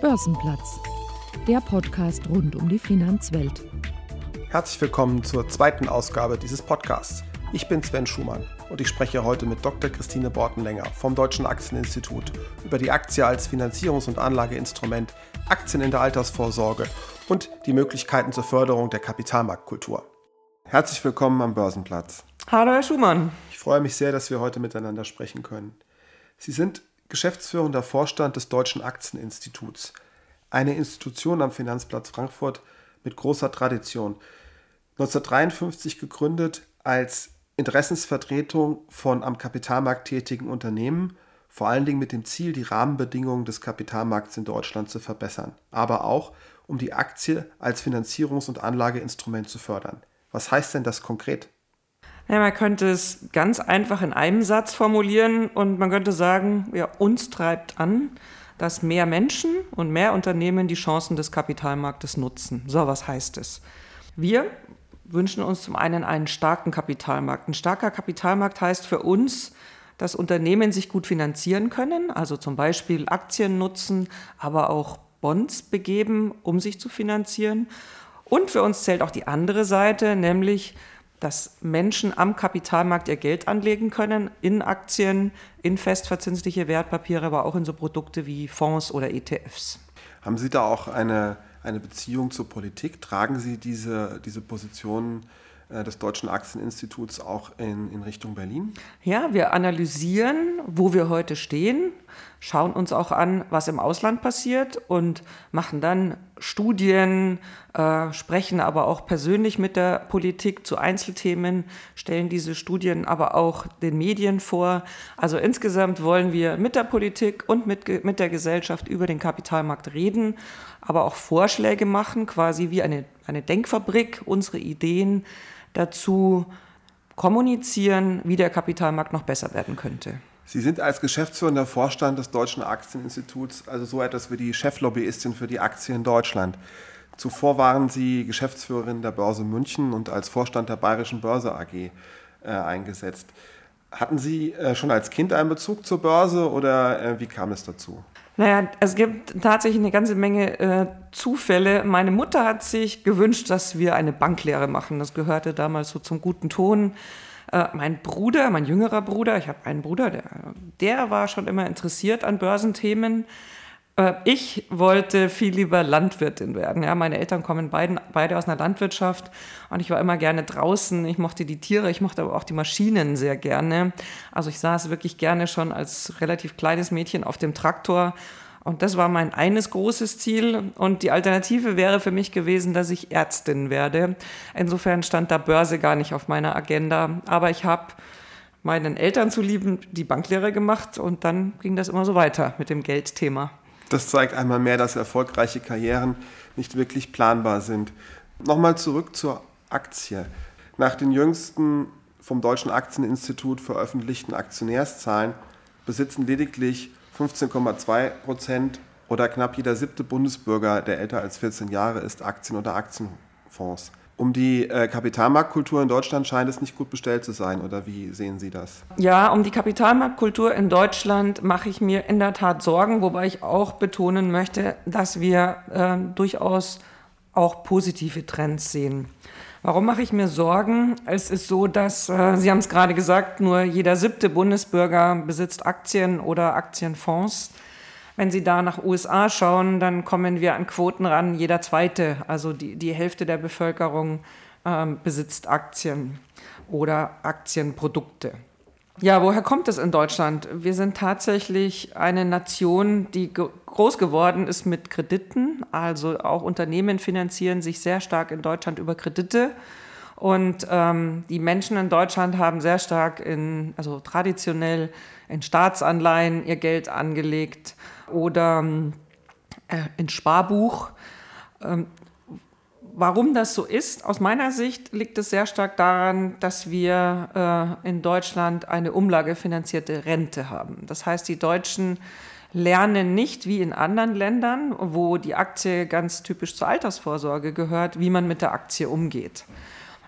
Börsenplatz, der Podcast rund um die Finanzwelt. Herzlich willkommen zur zweiten Ausgabe dieses Podcasts. Ich bin Sven Schumann und ich spreche heute mit Dr. Christine Bortenlänger vom Deutschen Aktieninstitut über die Aktie als Finanzierungs- und Anlageinstrument, Aktien in der Altersvorsorge und die Möglichkeiten zur Förderung der Kapitalmarktkultur. Herzlich willkommen am Börsenplatz. Hallo, Herr Schumann. Ich freue mich sehr, dass wir heute miteinander sprechen können. Sie sind geschäftsführender Vorstand des Deutschen Aktieninstituts, eine Institution am Finanzplatz Frankfurt mit großer Tradition. 1953 gegründet als Interessensvertretung von am Kapitalmarkt tätigen Unternehmen, vor allen Dingen mit dem Ziel, die Rahmenbedingungen des Kapitalmarkts in Deutschland zu verbessern, aber auch um die Aktie als Finanzierungs- und Anlageinstrument zu fördern. Was heißt denn das konkret? Ja, man könnte es ganz einfach in einem Satz formulieren und man könnte sagen, ja, uns treibt an, dass mehr Menschen und mehr Unternehmen die Chancen des Kapitalmarktes nutzen. So, was heißt es? Wir wünschen uns zum einen einen starken Kapitalmarkt. Ein starker Kapitalmarkt heißt für uns, dass Unternehmen sich gut finanzieren können, also zum Beispiel Aktien nutzen, aber auch Bonds begeben, um sich zu finanzieren. Und für uns zählt auch die andere Seite, nämlich dass Menschen am Kapitalmarkt ihr Geld anlegen können, in Aktien, in festverzinsliche Wertpapiere, aber auch in so Produkte wie Fonds oder ETFs. Haben Sie da auch eine, eine Beziehung zur Politik? Tragen Sie diese, diese Positionen des Deutschen Aktieninstituts auch in, in Richtung Berlin? Ja, wir analysieren, wo wir heute stehen, schauen uns auch an, was im Ausland passiert und machen dann Studien, äh, sprechen aber auch persönlich mit der Politik zu Einzelthemen, stellen diese Studien aber auch den Medien vor. Also insgesamt wollen wir mit der Politik und mit, mit der Gesellschaft über den Kapitalmarkt reden, aber auch Vorschläge machen, quasi wie eine, eine Denkfabrik, unsere Ideen dazu kommunizieren, wie der Kapitalmarkt noch besser werden könnte. Sie sind als geschäftsführender Vorstand des Deutschen Aktieninstituts also so etwas wie die Cheflobbyistin für die Aktie in Deutschland. Zuvor waren Sie Geschäftsführerin der Börse München und als Vorstand der Bayerischen Börse AG äh, eingesetzt. Hatten Sie äh, schon als Kind einen Bezug zur Börse oder äh, wie kam es dazu? Naja, es gibt tatsächlich eine ganze Menge äh, Zufälle. Meine Mutter hat sich gewünscht, dass wir eine Banklehre machen. Das gehörte damals so zum guten Ton. Äh, mein Bruder, mein jüngerer Bruder, ich habe einen Bruder, der, der war schon immer interessiert an Börsenthemen. Äh, ich wollte viel lieber Landwirtin werden. Ja, meine Eltern kommen beiden, beide aus einer Landwirtschaft und ich war immer gerne draußen. Ich mochte die Tiere, ich mochte aber auch die Maschinen sehr gerne. Also ich saß wirklich gerne schon als relativ kleines Mädchen auf dem Traktor und das war mein eines großes Ziel. Und die Alternative wäre für mich gewesen, dass ich Ärztin werde. Insofern stand da Börse gar nicht auf meiner Agenda. Aber ich habe meinen Eltern zulieben die Banklehre gemacht und dann ging das immer so weiter mit dem Geldthema. Das zeigt einmal mehr, dass erfolgreiche Karrieren nicht wirklich planbar sind. Nochmal zurück zur Aktie. Nach den jüngsten vom Deutschen Aktieninstitut veröffentlichten Aktionärszahlen besitzen lediglich 15,2 Prozent oder knapp jeder siebte Bundesbürger, der älter als 14 Jahre ist, Aktien oder Aktienfonds. Um die äh, Kapitalmarktkultur in Deutschland scheint es nicht gut bestellt zu sein, oder wie sehen Sie das? Ja, um die Kapitalmarktkultur in Deutschland mache ich mir in der Tat Sorgen, wobei ich auch betonen möchte, dass wir äh, durchaus auch positive Trends sehen. Warum mache ich mir Sorgen? Es ist so, dass, äh, Sie haben es gerade gesagt, nur jeder siebte Bundesbürger besitzt Aktien oder Aktienfonds. Wenn Sie da nach USA schauen, dann kommen wir an Quoten ran. Jeder zweite, also die, die Hälfte der Bevölkerung, ähm, besitzt Aktien oder Aktienprodukte. Ja, woher kommt es in Deutschland? Wir sind tatsächlich eine Nation, die groß geworden ist mit Krediten. Also auch Unternehmen finanzieren sich sehr stark in Deutschland über Kredite. Und ähm, die Menschen in Deutschland haben sehr stark in, also traditionell in Staatsanleihen ihr Geld angelegt oder äh, ins Sparbuch. Ähm, warum das so ist, aus meiner Sicht liegt es sehr stark daran, dass wir äh, in Deutschland eine umlagefinanzierte Rente haben. Das heißt, die Deutschen lernen nicht wie in anderen Ländern, wo die Aktie ganz typisch zur Altersvorsorge gehört, wie man mit der Aktie umgeht.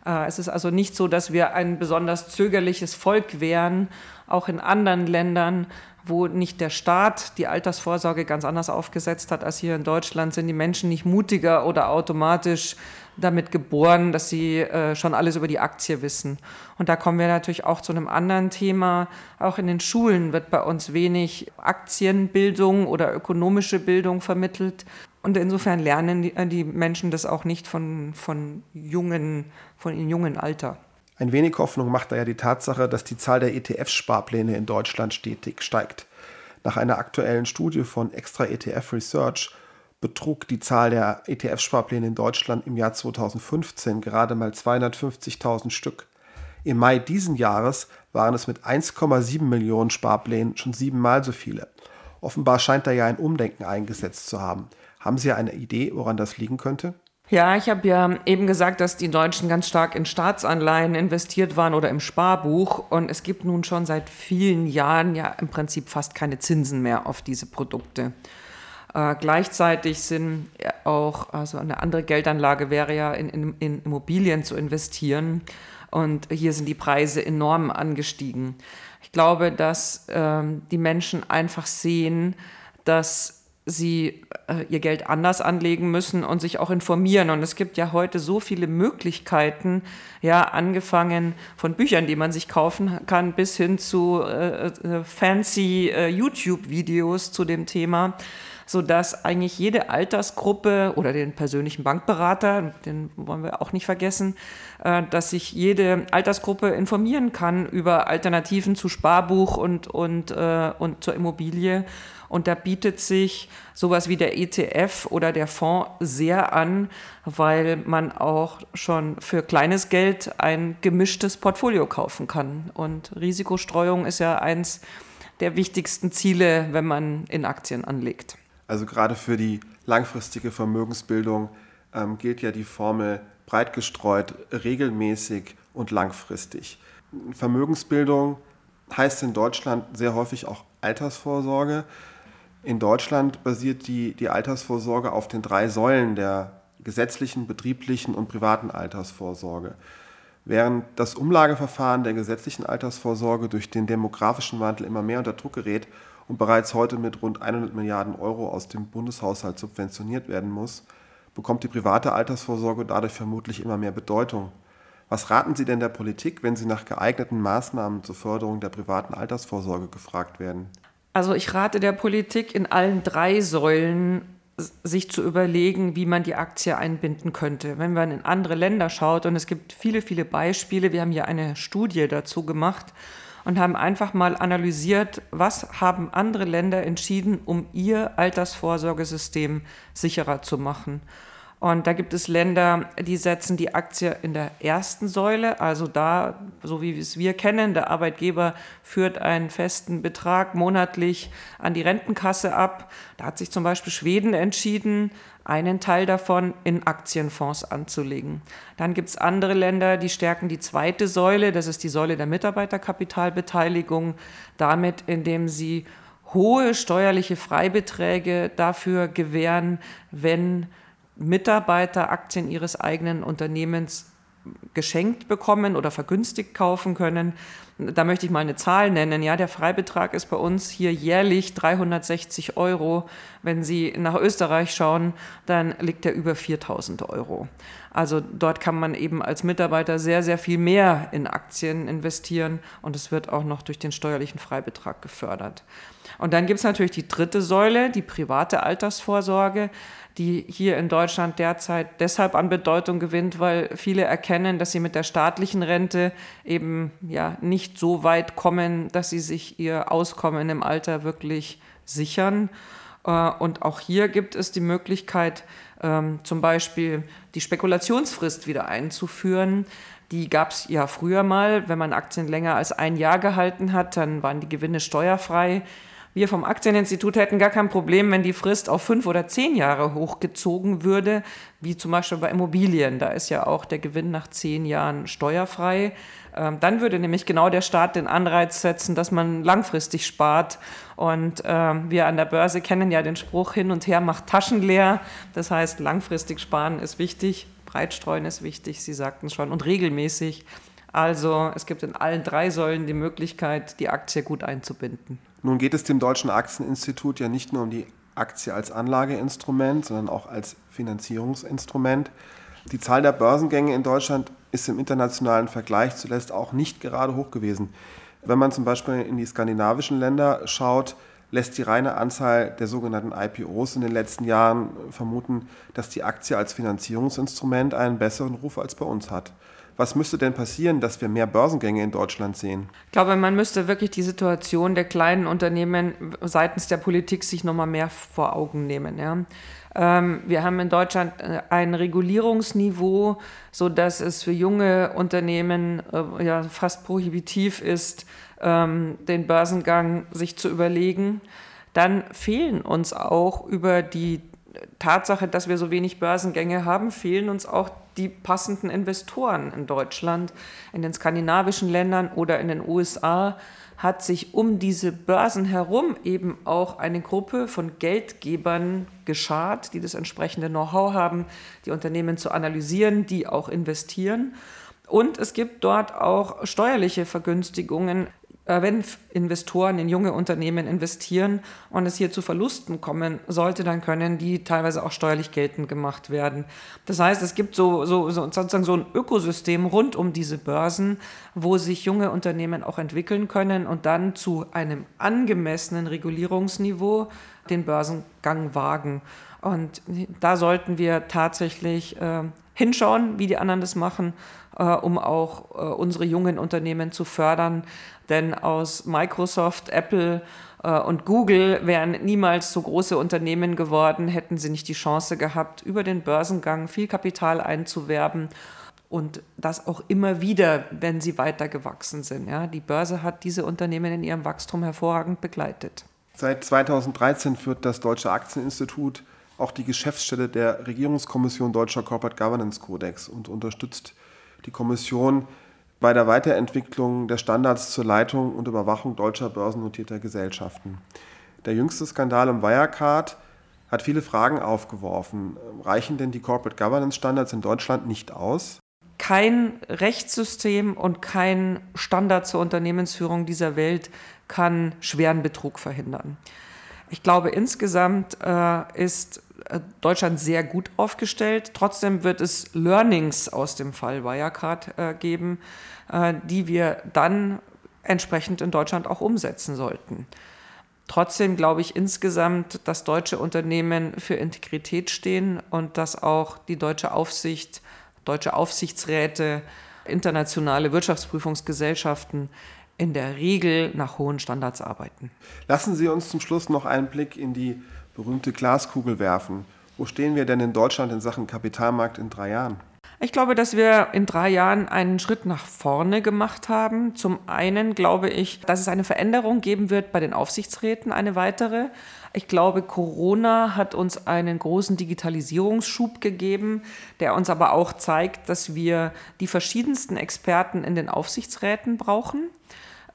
Äh, es ist also nicht so, dass wir ein besonders zögerliches Volk wären. Auch in anderen Ländern, wo nicht der Staat die Altersvorsorge ganz anders aufgesetzt hat als hier in Deutschland, sind die Menschen nicht mutiger oder automatisch damit geboren, dass sie äh, schon alles über die Aktie wissen. Und da kommen wir natürlich auch zu einem anderen Thema. Auch in den Schulen wird bei uns wenig Aktienbildung oder ökonomische Bildung vermittelt. Und insofern lernen die, äh, die Menschen das auch nicht von, von, jungen, von in jungen Alter. Ein wenig Hoffnung macht da ja die Tatsache, dass die Zahl der ETF-Sparpläne in Deutschland stetig steigt. Nach einer aktuellen Studie von Extra ETF Research betrug die Zahl der ETF-Sparpläne in Deutschland im Jahr 2015 gerade mal 250.000 Stück. Im Mai diesen Jahres waren es mit 1,7 Millionen Sparplänen schon siebenmal so viele. Offenbar scheint da ja ein Umdenken eingesetzt zu haben. Haben Sie eine Idee, woran das liegen könnte? Ja, ich habe ja eben gesagt, dass die Deutschen ganz stark in Staatsanleihen investiert waren oder im Sparbuch. Und es gibt nun schon seit vielen Jahren ja im Prinzip fast keine Zinsen mehr auf diese Produkte. Äh, gleichzeitig sind auch, also eine andere Geldanlage wäre ja in, in, in Immobilien zu investieren. Und hier sind die Preise enorm angestiegen. Ich glaube, dass ähm, die Menschen einfach sehen, dass sie äh, ihr Geld anders anlegen müssen und sich auch informieren. Und es gibt ja heute so viele Möglichkeiten, ja, angefangen von Büchern, die man sich kaufen kann, bis hin zu äh, äh, fancy äh, YouTube-Videos zu dem Thema, sodass eigentlich jede Altersgruppe oder den persönlichen Bankberater, den wollen wir auch nicht vergessen, äh, dass sich jede Altersgruppe informieren kann über Alternativen zu Sparbuch und, und, äh, und zur Immobilie und da bietet sich sowas wie der ETF oder der Fonds sehr an, weil man auch schon für kleines Geld ein gemischtes Portfolio kaufen kann. Und Risikostreuung ist ja eins der wichtigsten Ziele, wenn man in Aktien anlegt. Also gerade für die langfristige Vermögensbildung ähm, gilt ja die Formel breit gestreut, regelmäßig und langfristig. Vermögensbildung heißt in Deutschland sehr häufig auch Altersvorsorge. In Deutschland basiert die, die Altersvorsorge auf den drei Säulen der gesetzlichen, betrieblichen und privaten Altersvorsorge. Während das Umlageverfahren der gesetzlichen Altersvorsorge durch den demografischen Wandel immer mehr unter Druck gerät und bereits heute mit rund 100 Milliarden Euro aus dem Bundeshaushalt subventioniert werden muss, bekommt die private Altersvorsorge dadurch vermutlich immer mehr Bedeutung. Was raten Sie denn der Politik, wenn Sie nach geeigneten Maßnahmen zur Förderung der privaten Altersvorsorge gefragt werden? Also ich rate der Politik in allen drei Säulen sich zu überlegen, wie man die Aktie einbinden könnte. Wenn man in andere Länder schaut, und es gibt viele, viele Beispiele, wir haben hier eine Studie dazu gemacht und haben einfach mal analysiert, was haben andere Länder entschieden, um ihr Altersvorsorgesystem sicherer zu machen. Und da gibt es Länder, die setzen die Aktie in der ersten Säule, also da, so wie wir es wir kennen, der Arbeitgeber führt einen festen Betrag monatlich an die Rentenkasse ab. Da hat sich zum Beispiel Schweden entschieden, einen Teil davon in Aktienfonds anzulegen. Dann gibt es andere Länder, die stärken die zweite Säule, das ist die Säule der Mitarbeiterkapitalbeteiligung, damit, indem sie hohe steuerliche Freibeträge dafür gewähren, wenn Mitarbeiter Aktien ihres eigenen Unternehmens geschenkt bekommen oder vergünstigt kaufen können. Da möchte ich mal eine Zahl nennen. Ja, der Freibetrag ist bei uns hier jährlich 360 Euro. Wenn Sie nach Österreich schauen, dann liegt er über 4000 Euro. Also dort kann man eben als Mitarbeiter sehr, sehr viel mehr in Aktien investieren und es wird auch noch durch den steuerlichen Freibetrag gefördert. Und dann gibt es natürlich die dritte Säule, die private Altersvorsorge die hier in Deutschland derzeit deshalb an Bedeutung gewinnt, weil viele erkennen, dass sie mit der staatlichen Rente eben ja nicht so weit kommen, dass sie sich ihr Auskommen im Alter wirklich sichern. Äh, und auch hier gibt es die Möglichkeit, ähm, zum Beispiel die Spekulationsfrist wieder einzuführen. Die gab es ja früher mal. Wenn man Aktien länger als ein Jahr gehalten hat, dann waren die Gewinne steuerfrei. Wir vom Aktieninstitut hätten gar kein Problem, wenn die Frist auf fünf oder zehn Jahre hochgezogen würde, wie zum Beispiel bei Immobilien. Da ist ja auch der Gewinn nach zehn Jahren steuerfrei. Ähm, dann würde nämlich genau der Staat den Anreiz setzen, dass man langfristig spart. Und ähm, wir an der Börse kennen ja den Spruch, hin und her macht Taschen leer. Das heißt, langfristig sparen ist wichtig Breitstreuen ist wichtig, Sie sagten schon, und regelmäßig. Also es gibt in allen drei Säulen die Möglichkeit, die Aktie gut einzubinden. Nun geht es dem Deutschen Aktieninstitut ja nicht nur um die Aktie als Anlageinstrument, sondern auch als Finanzierungsinstrument. Die Zahl der Börsengänge in Deutschland ist im internationalen Vergleich zuletzt auch nicht gerade hoch gewesen. Wenn man zum Beispiel in die skandinavischen Länder schaut, lässt die reine Anzahl der sogenannten IPOs in den letzten Jahren vermuten, dass die Aktie als Finanzierungsinstrument einen besseren Ruf als bei uns hat. Was müsste denn passieren, dass wir mehr Börsengänge in Deutschland sehen? Ich glaube, man müsste wirklich die Situation der kleinen Unternehmen seitens der Politik sich noch mal mehr vor Augen nehmen. Ja. Ähm, wir haben in Deutschland äh, ein Regulierungsniveau, so dass es für junge Unternehmen äh, ja fast prohibitiv ist, ähm, den Börsengang sich zu überlegen. Dann fehlen uns auch über die Tatsache, dass wir so wenig Börsengänge haben, fehlen uns auch die passenden Investoren in Deutschland. In den skandinavischen Ländern oder in den USA hat sich um diese Börsen herum eben auch eine Gruppe von Geldgebern geschart, die das entsprechende Know-how haben, die Unternehmen zu analysieren, die auch investieren. Und es gibt dort auch steuerliche Vergünstigungen wenn Investoren in junge Unternehmen investieren und es hier zu Verlusten kommen sollte, dann können die teilweise auch steuerlich geltend gemacht werden. Das heißt, es gibt so, so, so, sozusagen so ein Ökosystem rund um diese Börsen, wo sich junge Unternehmen auch entwickeln können und dann zu einem angemessenen Regulierungsniveau den Börsengang wagen. Und da sollten wir tatsächlich äh, hinschauen, wie die anderen das machen, äh, um auch äh, unsere jungen Unternehmen zu fördern. Denn aus Microsoft, Apple äh, und Google wären niemals so große Unternehmen geworden, hätten sie nicht die Chance gehabt, über den Börsengang viel Kapital einzuwerben und das auch immer wieder, wenn sie weiter gewachsen sind. Ja, die Börse hat diese Unternehmen in ihrem Wachstum hervorragend begleitet. Seit 2013 führt das Deutsche Aktieninstitut auch die Geschäftsstelle der Regierungskommission Deutscher Corporate Governance Codex und unterstützt die Kommission bei der Weiterentwicklung der Standards zur Leitung und Überwachung deutscher börsennotierter Gesellschaften. Der jüngste Skandal um Wirecard hat viele Fragen aufgeworfen. Reichen denn die Corporate Governance Standards in Deutschland nicht aus? Kein Rechtssystem und kein Standard zur Unternehmensführung dieser Welt kann schweren Betrug verhindern. Ich glaube, insgesamt äh, ist Deutschland sehr gut aufgestellt. Trotzdem wird es Learnings aus dem Fall Wirecard äh, geben, äh, die wir dann entsprechend in Deutschland auch umsetzen sollten. Trotzdem glaube ich insgesamt, dass deutsche Unternehmen für Integrität stehen und dass auch die deutsche Aufsicht, deutsche Aufsichtsräte, internationale Wirtschaftsprüfungsgesellschaften in der Regel nach hohen Standards arbeiten. Lassen Sie uns zum Schluss noch einen Blick in die berühmte Glaskugel werfen. Wo stehen wir denn in Deutschland in Sachen Kapitalmarkt in drei Jahren? Ich glaube, dass wir in drei Jahren einen Schritt nach vorne gemacht haben. Zum einen glaube ich, dass es eine Veränderung geben wird bei den Aufsichtsräten, eine weitere. Ich glaube, Corona hat uns einen großen Digitalisierungsschub gegeben, der uns aber auch zeigt, dass wir die verschiedensten Experten in den Aufsichtsräten brauchen.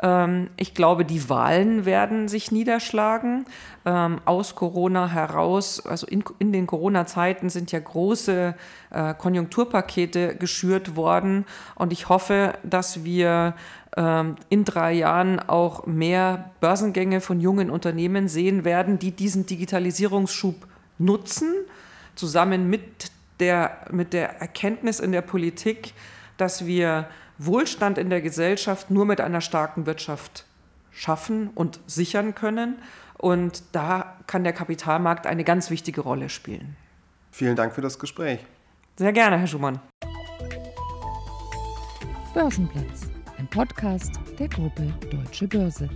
Ähm, ich glaube, die Wahlen werden sich niederschlagen. Ähm, aus Corona heraus, also in, in den Corona-Zeiten sind ja große äh, Konjunkturpakete geschürt worden. Und ich hoffe, dass wir ähm, in drei Jahren auch mehr Börsengänge von jungen Unternehmen sehen werden, die diesen Digitalisierungsschub nutzen, zusammen mit der, mit der Erkenntnis in der Politik, dass wir Wohlstand in der Gesellschaft nur mit einer starken Wirtschaft schaffen und sichern können. Und da kann der Kapitalmarkt eine ganz wichtige Rolle spielen. Vielen Dank für das Gespräch. Sehr gerne, Herr Schumann. Börsenplatz, ein Podcast der Gruppe Deutsche Börse.